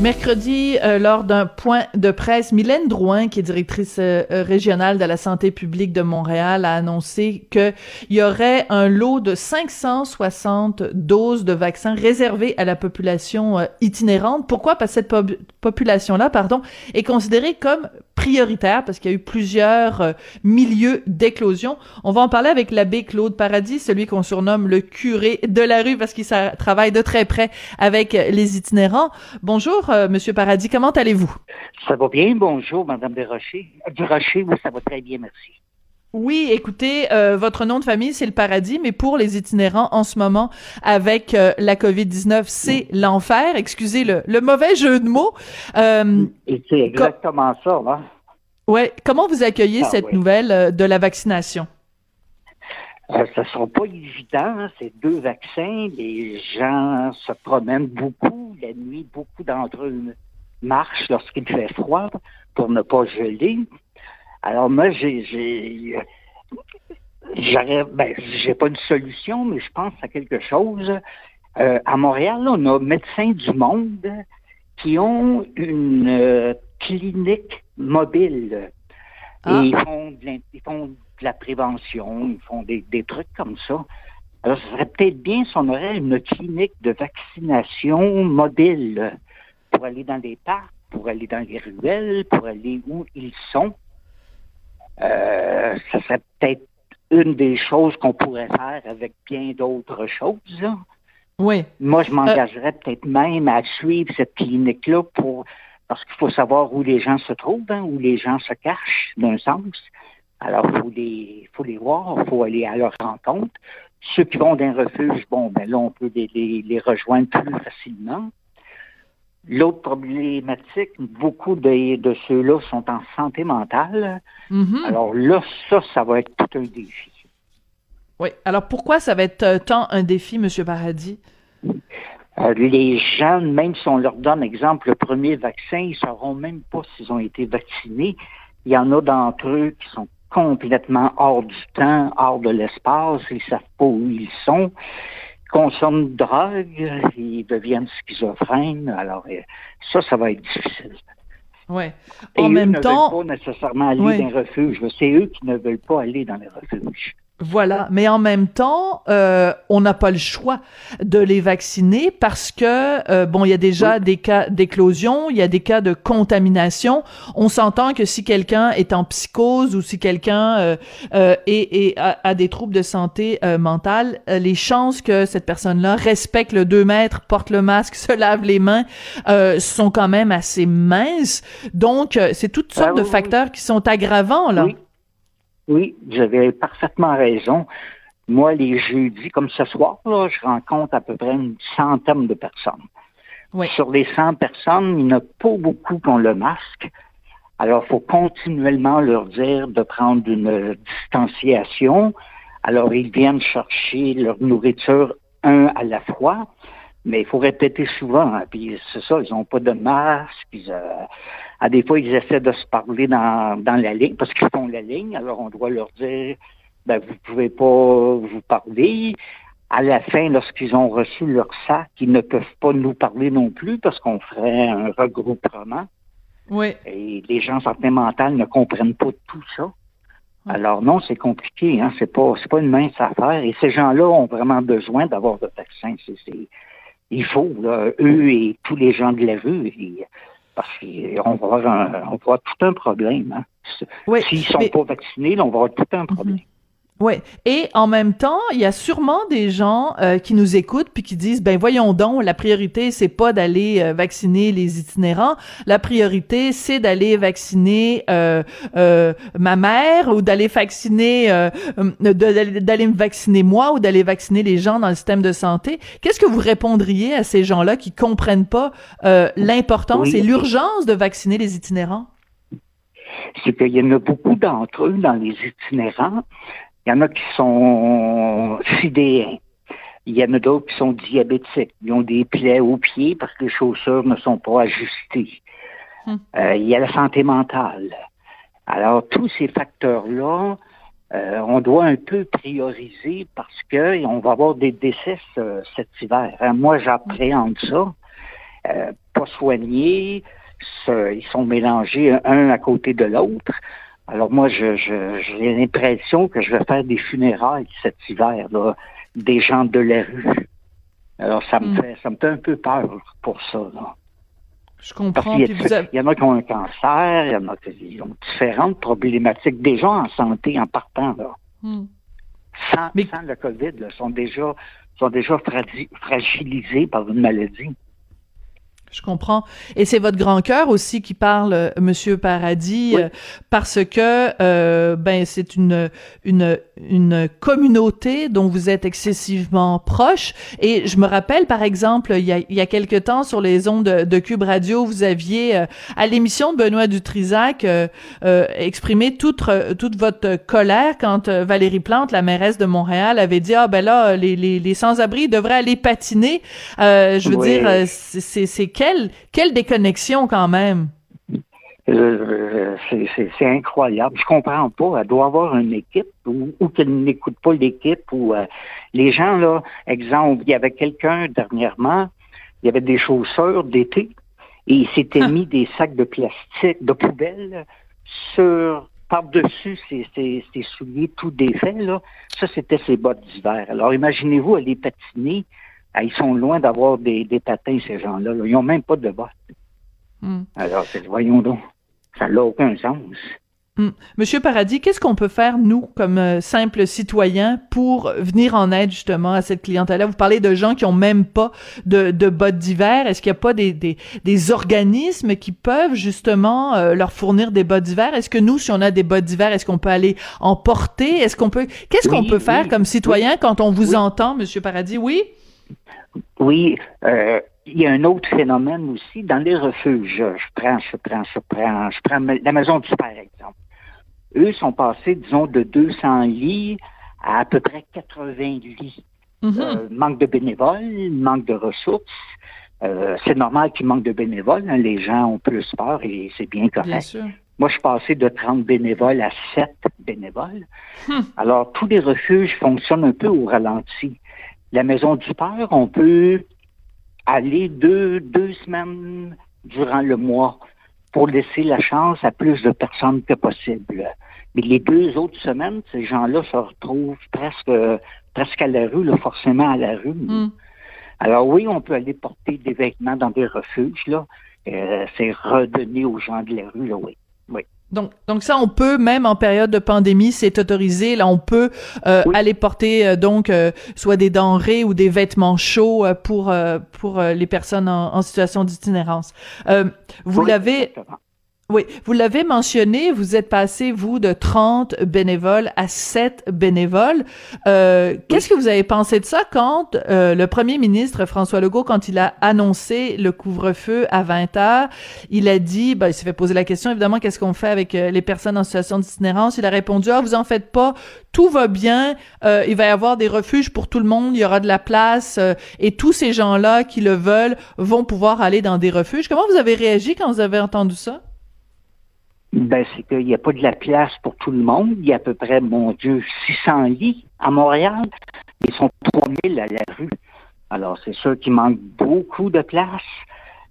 Mercredi, euh, lors d'un point de presse, Mylène Drouin, qui est directrice euh, régionale de la santé publique de Montréal, a annoncé qu'il y aurait un lot de 560 doses de vaccins réservées à la population euh, itinérante. Pourquoi? Parce que cette population-là, pardon, est considérée comme prioritaire parce qu'il y a eu plusieurs milieux d'éclosion. On va en parler avec l'abbé Claude Paradis, celui qu'on surnomme le curé de la rue parce qu'il travaille de très près avec les itinérants. Bonjour, euh, Monsieur Paradis, comment allez-vous? Ça va bien, bonjour, Madame Desrochers. Du Rocher, oui, ça va très bien, merci. Oui, écoutez, euh, votre nom de famille, c'est le paradis, mais pour les itinérants en ce moment, avec la COVID-19, c'est l'enfer. Excusez le, le mauvais jeu de mots. Et c'est exactement ça, là. Ouais. Comment vous accueillez ah, cette nouvelle euh, de la vaccination? Euh, ça ne sera pas évident, hein, ces deux vaccins. Les gens se promènent beaucoup la nuit. Beaucoup d'entre eux marchent lorsqu'il fait froid pour ne pas geler. Alors moi, j'ai, j'ai, ben, j'ai pas une solution, mais je pense à quelque chose. Euh, à Montréal, on a Médecins du Monde qui ont une clinique mobile. Ah. Et ils font, de la prévention, ils font des, trucs comme ça. Alors, ce serait peut-être bien si on aurait une clinique de vaccination mobile pour aller dans les parcs, pour aller dans les ruelles, pour aller où ils sont. Euh, ce serait peut-être une des choses qu'on pourrait faire avec bien d'autres choses. Oui. Moi, je m'engagerais peut-être même à suivre cette clinique-là pour parce qu'il faut savoir où les gens se trouvent, hein, où les gens se cachent, d'un sens. Alors, il faut les, faut les voir, il faut aller à leur rencontre. Ceux qui vont d'un refuge, bon, ben là, on peut les, les, rejoindre plus facilement. L'autre problématique, beaucoup de, de ceux-là sont en santé mentale. Mm-hmm. Alors là, ça, ça va être tout un défi. Oui. Alors pourquoi ça va être euh, tant un défi, M. Paradis? Euh, les jeunes, même si on leur donne, exemple, le premier vaccin, ils ne sauront même pas s'ils ont été vaccinés. Il y en a d'entre eux qui sont complètement hors du temps, hors de l'espace, ils ne savent pas où ils sont, ils consomment de drogue, ils deviennent schizophrènes. Alors, euh, ça, ça va être difficile. Ouais. En même ne temps, veulent pas nécessairement aller dans les refuges. C'est eux qui ne veulent pas aller dans les refuges. Voilà, mais en même temps, euh, on n'a pas le choix de les vacciner parce que euh, bon, il y a déjà des cas d'éclosion, il y a des cas de contamination. On s'entend que si quelqu'un est en psychose ou si quelqu'un euh, euh est, a, des troubles de santé mentale, les chances que cette personne-là respecte le 2 mètres, porte le masque, se lave les mains, sont quand même assez minces. Donc, c'est toutes sortes ah de facteurs qui sont aggravants là. Oui, vous avez parfaitement raison. Moi, les jeudis, comme ce soir, là, je rencontre à peu près une centaine de personnes. Oui. Sur les 100 personnes, il n'y en a pas beaucoup qui ont le masque. Alors, il faut continuellement leur dire de prendre une distanciation. Alors, ils viennent chercher leur nourriture un à la fois, mais il faut répéter souvent. Hein. Puis c'est ça, ils n'ont pas de masque. Ils, euh, à des fois, ils essaient de se parler dans, dans la ligne parce qu'ils font la ligne. Alors, on doit leur dire, ben, vous pouvez pas vous parler. À la fin, lorsqu'ils ont reçu leur sac, ils ne peuvent pas nous parler non plus parce qu'on ferait un regroupement. Oui. Et les gens santé mentale ne comprennent pas tout ça. Alors non, c'est compliqué, hein. C'est pas, c'est pas une mince affaire. Et ces gens-là ont vraiment besoin d'avoir de vaccin. C'est, il faut, là, eux et tous les gens de la rue. Parce qu'on va, avoir on va tout un problème. Hein. S'ils ne sont pas vaccinés, on va avoir tout un mhm. problème. Oui. Et en même temps, il y a sûrement des gens euh, qui nous écoutent puis qui disent ben voyons donc, la priorité c'est pas d'aller euh, vacciner les itinérants, la priorité c'est d'aller vacciner euh, ma mère ou d'aller vacciner d'aller me vacciner moi ou d'aller vacciner les gens dans le système de santé. Qu'est-ce que vous répondriez à ces gens-là qui comprennent pas l'importance et l'urgence de vacciner les itinérants? c'est qu'il y en a beaucoup d'entre eux dans les itinérants il y en a qui sont sidéens. Il y en a d'autres qui sont diabétiques. Ils ont des plaies aux pieds parce que les chaussures ne sont pas ajustées. Hmm. Euh, il y a la santé mentale. Alors, tous ces facteurs-là euh, on doit un peu prioriser parce que on va avoir des décès cet hiver. Hein. Moi, j'appréhende ça. Euh, pas soignés, ils sont mélangés un à côté de l'autre. Alors moi, j'ai je, l'impression que je vais faire des funérailles cet hiver, là, des gens de la rue. Alors ça me hmm. fait ça me fait un peu peur pour ça. Là. Je comprends. Il y, en a qui ont un cancer, il y en a qui ont différentes problématiques déjà en santé en partant là. Hmm. Sans, sans, le COVID, là, sont déjà sont déjà fragilisés par une maladie. Je comprends. Et c'est votre grand cœur aussi qui parle, euh, Monsieur Paradis, euh, parce que euh, ben c'est une une une communauté dont vous êtes excessivement proche. Et je me rappelle, par exemple, il y a il y a quelque temps sur les ondes de, de Cube Radio, vous aviez à l'émission de Benoît Dutrisac exprimé toute toute votre colère quand Valérie Plante, la mairesse de Montréal, avait dit ah ben là les les, les sans-abri devraient aller patiner. je veux dire, c'est c'est quelle, déconnexion quand même. Euh, c'est incroyable. Je comprends pas. Elle doit avoir une équipe ou, qu'elle n'écoute pas l'équipe ou euh, les gens là. Exemple, il y avait quelqu'un dernièrement. Il y avait des chaussures d'été et il s'était ah. mis des sacs de plastique, de poubelle sur par-dessus ses, souliers tout défaits. Là. Ça, c'était ses bottes d'hiver. Alors imaginez-vous aller patiner ils sont loin d'avoir des, patins, ces gens-là. Ils n'ont même pas de bottes. Hmm. Alors, voyons donc, ça n'a aucun sens. Hmm. Monsieur Paradis, qu'est-ce qu'on peut faire, nous, comme euh, simples citoyens, pour venir en aide justement à cette clientèle-là? Vous parlez de gens qui ont même pas de, bottes d'hiver. Est-ce qu'il n'y a pas des, des, organismes qui peuvent justement euh, leur fournir des bottes d'hiver? Est-ce que nous, si on a des bottes d'hiver, est-ce qu'on peut aller en porter? Est-ce qu'on peut... Qu'est-ce qu'on peut faire comme citoyen quand on vous entend, Monsieur Paradis? Oui? Oui, euh, il y a un autre phénomène aussi dans les refuges. Je prends, je prends, je prends, je prends la maison du père, exemple. Eux sont passés, disons, de 200 lits à à peu près 80 lits. Mm-hmm. Euh, manque de bénévoles, manque de ressources. Euh, c'est normal qu'il manque de bénévoles. Hein. Les gens ont plus peur et c'est bien correct. Moi, je suis passé de 30 bénévoles à 7 bénévoles. Hmm. Alors, tous les refuges fonctionnent un peu au ralenti la maison du père, on peut aller deux, deux semaines durant le mois pour laisser la chance à plus de personnes que possible. Mais les deux autres semaines, ces gens-là se retrouvent presque, presque à la rue, forcément à la rue. Hmm. Alors oui, on peut aller porter des vêtements dans des refuges, là. Euh, c'est redonner aux gens de la rue, là, oui. Oui. Donc, donc ça, on peut même en période de pandémie, c'est autorisé. Là, on peut euh, aller porter euh, donc euh, soit des denrées ou des vêtements chauds pour pour les personnes en, situation d'itinérance. vous l'avez oui, vous l'avez mentionné, vous êtes passé, vous, de 30 bénévoles à 7 bénévoles. Euh, Qu'est-ce que vous avez pensé de ça quand euh, le premier ministre François Legault, quand il a annoncé le couvre-feu à 20 heures, il a dit, ben, il s'est fait poser la question, évidemment, qu'est-ce qu'on fait avec euh, les personnes en situation d'itinérance? Il a répondu, ah, vous en faites pas, tout va bien, euh, il va y avoir des refuges pour tout le monde, il y aura de la place, et tous ces gens-là qui le veulent vont pouvoir aller dans des refuges. Comment vous avez réagi quand vous avez entendu ça? Ben, c'est qu'il n'y a pas de la place pour tout le monde. Il y a à peu près, mon Dieu, 600 lits à Montréal. Ils sont 3000 à la rue. Alors, c'est sûr qu'il manque beaucoup de place.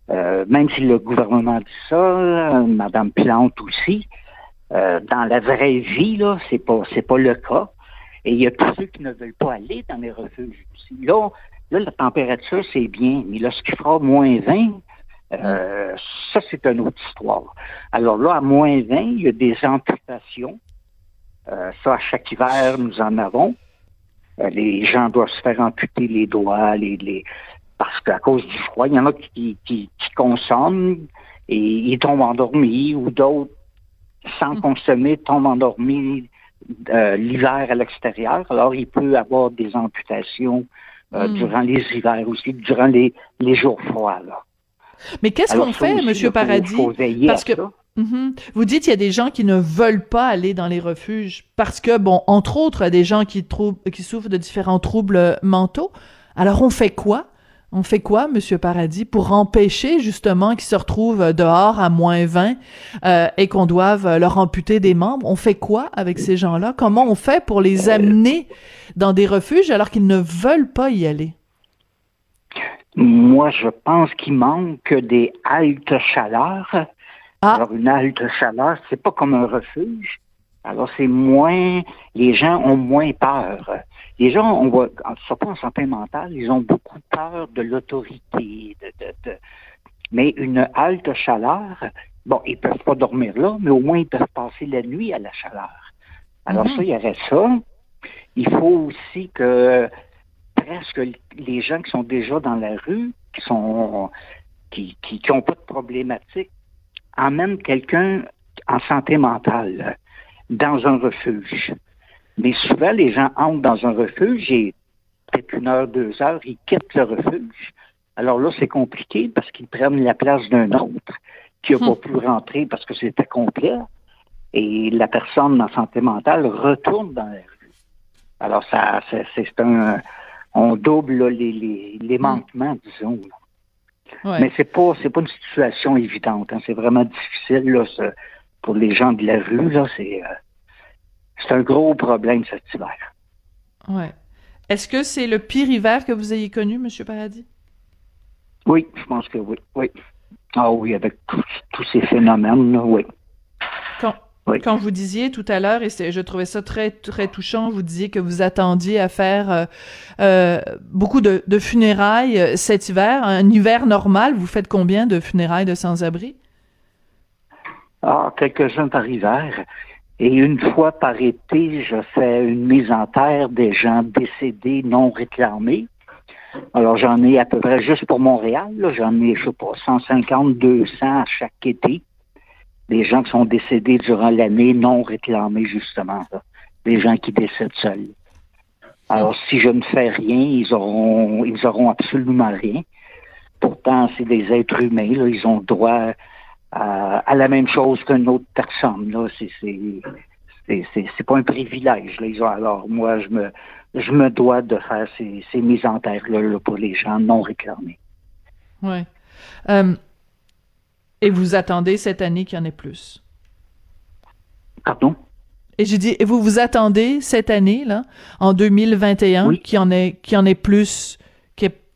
Euh, même si le gouvernement dit ça, euh, Madame Plante aussi. Euh, dans la vraie vie, là, c'est pas, c'est pas le cas. Et il y a tous ceux qui ne veulent pas aller dans les refuges Là, là, la température, c'est bien. Mais lorsqu'il fera moins 20, euh, ça, c'est une autre histoire. Alors là, à moins 20, il y a des amputations. Euh, ça, à chaque hiver, nous en avons. Euh, les gens doivent se faire amputer les doigts, les, les... parce qu'à cause du froid, il y en a qui, qui, consomment et ils tombent endormis, ou d'autres, sans mm. consommer, tombent endormis l'hiver à l'extérieur. Alors, il peut y avoir des amputations mm. durant les hivers aussi, durant les, les jours froids. Là. Mais qu'est-ce qu'on fait, Monsieur Paradis? Parce que mhm. vous dites il y a des gens qui ne veulent pas aller dans les refuges parce que bon, entre autres, des gens qui, qui souffrent de différents troubles mentaux. Alors on fait quoi? On fait quoi, Monsieur Paradis, pour empêcher justement qu'ils se retrouvent dehors à moins 20 euh, et qu'on doive leur amputer des membres? On fait quoi avec ces gens-là? Comment on fait pour les amener dans des refuges alors qu'ils ne veulent pas y aller? Moi, je pense qu'il manque des haltes chaleurs. Ah. Alors, une halte chaleur, c'est pas comme un refuge. Alors, c'est moins, les gens ont moins peur. Les gens, on voit, surtout en santé mentale, ils ont beaucoup peur de l'autorité. De, Mais une halte chaleur, bon, ils peuvent pas dormir là, mais au moins ils peuvent passer la nuit à la chaleur. Alors mhm. ça, il y aurait ça. Il faut aussi que presque les gens qui sont déjà dans la rue, qui sont qui qui, ont pas de problématique, emmènent quelqu'un en santé mentale dans un refuge? Mais souvent, les gens entrent dans un refuge et peut-être une heure, deux heures, ils quittent le refuge. Alors là, c'est compliqué parce qu'ils prennent la place d'un autre qui n'a pas hmm. pu rentrer parce que c'était complet. Et la personne en santé mentale retourne dans la rue. Alors, ça, c'est un. On double les, les, hmm. manquements, disons. Mais c'est pas c'est pas une situation évidente. Hein. C'est vraiment difficile là, pour les gens de la rue. Là, c'est euh, c'est un gros problème cet hiver. Ouais. Est-ce que c'est le pire hiver que vous ayez connu, M. Paradis? Oui, je pense que oui. oui. Ah oui, avec tous ces phénomènes, oui. Quand, quand vous disiez tout à l'heure, et je trouvais ça très, très touchant, vous disiez que vous attendiez à faire euh, euh, beaucoup de, de, funérailles euh, cet hiver. Un hiver normal, vous faites combien de funérailles de sans-abri? Ah, quelques-uns par hiver. Et une fois par été, je fais une mise en terre des gens décédés non réclamés. Alors, j'en ai à peu près juste pour Montréal, j'en ai, je sais pas, 150, 200 à chaque été. Des gens qui sont décédés durant l'année non réclamés, justement. Des gens qui décèdent seuls. Alors, si je ne fais rien, ils auront, ils auront absolument rien. Pourtant, c'est des êtres humains, ils ont droit à, la même chose qu'une autre personne. Là, c'est, c'est, pas un privilège. Là. alors, moi, je me, je me dois de faire ces, ces mises en terre-là pour les gens non réclamés. Oui. Euh, et vous attendez cette année qu'il y en ait plus? Pardon? Et j'ai dit, et vous vous attendez cette année, là, en 2021, qu'il y en ait, qu'il y en ait plus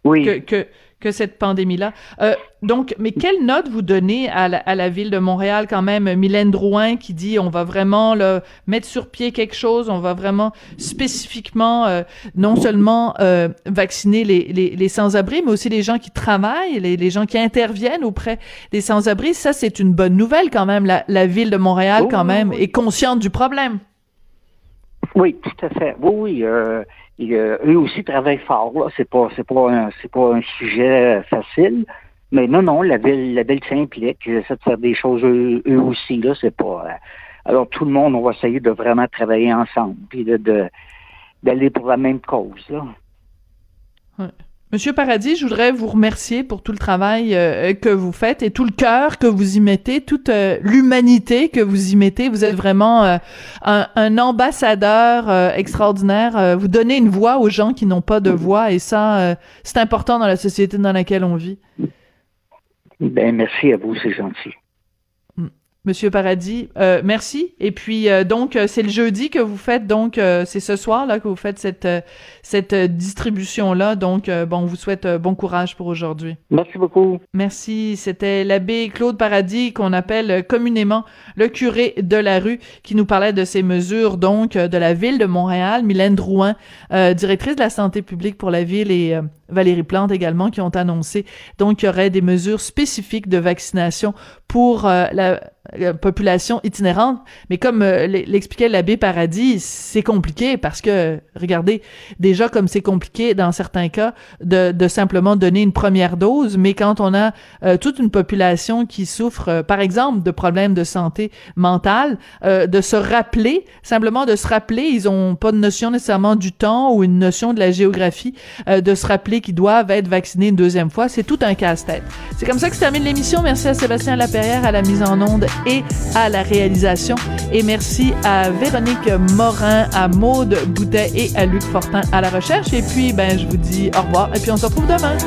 que, que, que cette pandémie-là. Euh, donc, mais quelle note vous donnez à la, à la, ville de Montréal quand même, Mylène Drouin qui dit on va vraiment là, mettre sur pied quelque chose, on va vraiment spécifiquement euh, non seulement euh, vacciner les, les, les sans-abri, mais aussi les gens qui travaillent, les, les gens qui interviennent auprès des sans-abri. Ça, c'est une bonne nouvelle quand même. La, la ville de Montréal quand même est consciente du problème. Oui, tout à fait. Oui, oui. Euh, euh, eux aussi travaillent fort. C'est pas, c'est pas, un, c'est pas un sujet facile. Mais non, non, la ville, la ville s'implique. Ils essaient de faire des choses eux, aussi. Là, c'est pas. Euh, alors tout le monde, on va essayer de vraiment travailler ensemble, puis de, d'aller pour la même cause. Là. Ouais. Monsieur Paradis, je voudrais vous remercier pour tout le travail euh, que vous faites et tout le cœur que vous y mettez, toute euh, l'humanité que vous y mettez. Vous êtes vraiment euh, un, ambassadeur extraordinaire. vous donnez une voix aux gens qui n'ont pas de voix et ça, c'est important dans la société dans laquelle on vit. Ben merci à vous, c'est gentil. Monsieur Paradis. Euh, merci. Et puis euh, donc euh, c'est le jeudi que vous faites donc c'est ce soir là que vous faites cette cette distribution là. Donc bon, on vous souhaite bon courage pour aujourd'hui. Merci beaucoup. Merci. C'était l'abbé Claude Paradis qu'on appelle communément le curé de la rue qui nous parlait de ces mesures donc de la ville de Montréal. Mylène Drouin, directrice de la santé publique pour la ville et Valérie Plante également qui ont annoncé donc qu'il y aurait des mesures spécifiques de vaccination pour la population itinérante. Mais comme euh, l'expliquait l'abbé Paradis, c'est compliqué parce que, regardez, déjà comme c'est compliqué dans certains cas de, de, simplement donner une première dose, mais quand on a euh, toute une population qui souffre, euh, par exemple, de problèmes de santé mentale, de se rappeler, simplement de se rappeler, ils ont pas de notion nécessairement du temps ou une notion de la géographie, de se rappeler qu'ils doivent être vaccinés une deuxième fois, c'est tout un casse-tête. C'est comme ça que se termine l'émission. Merci à Sébastien Laperrière à la mise en onde et à la réalisation. Et merci à Véronique Morin, à Maude Boutet et à Luc Fortin à la recherche. Et puis, ben, je vous dis au revoir et puis on se retrouve demain.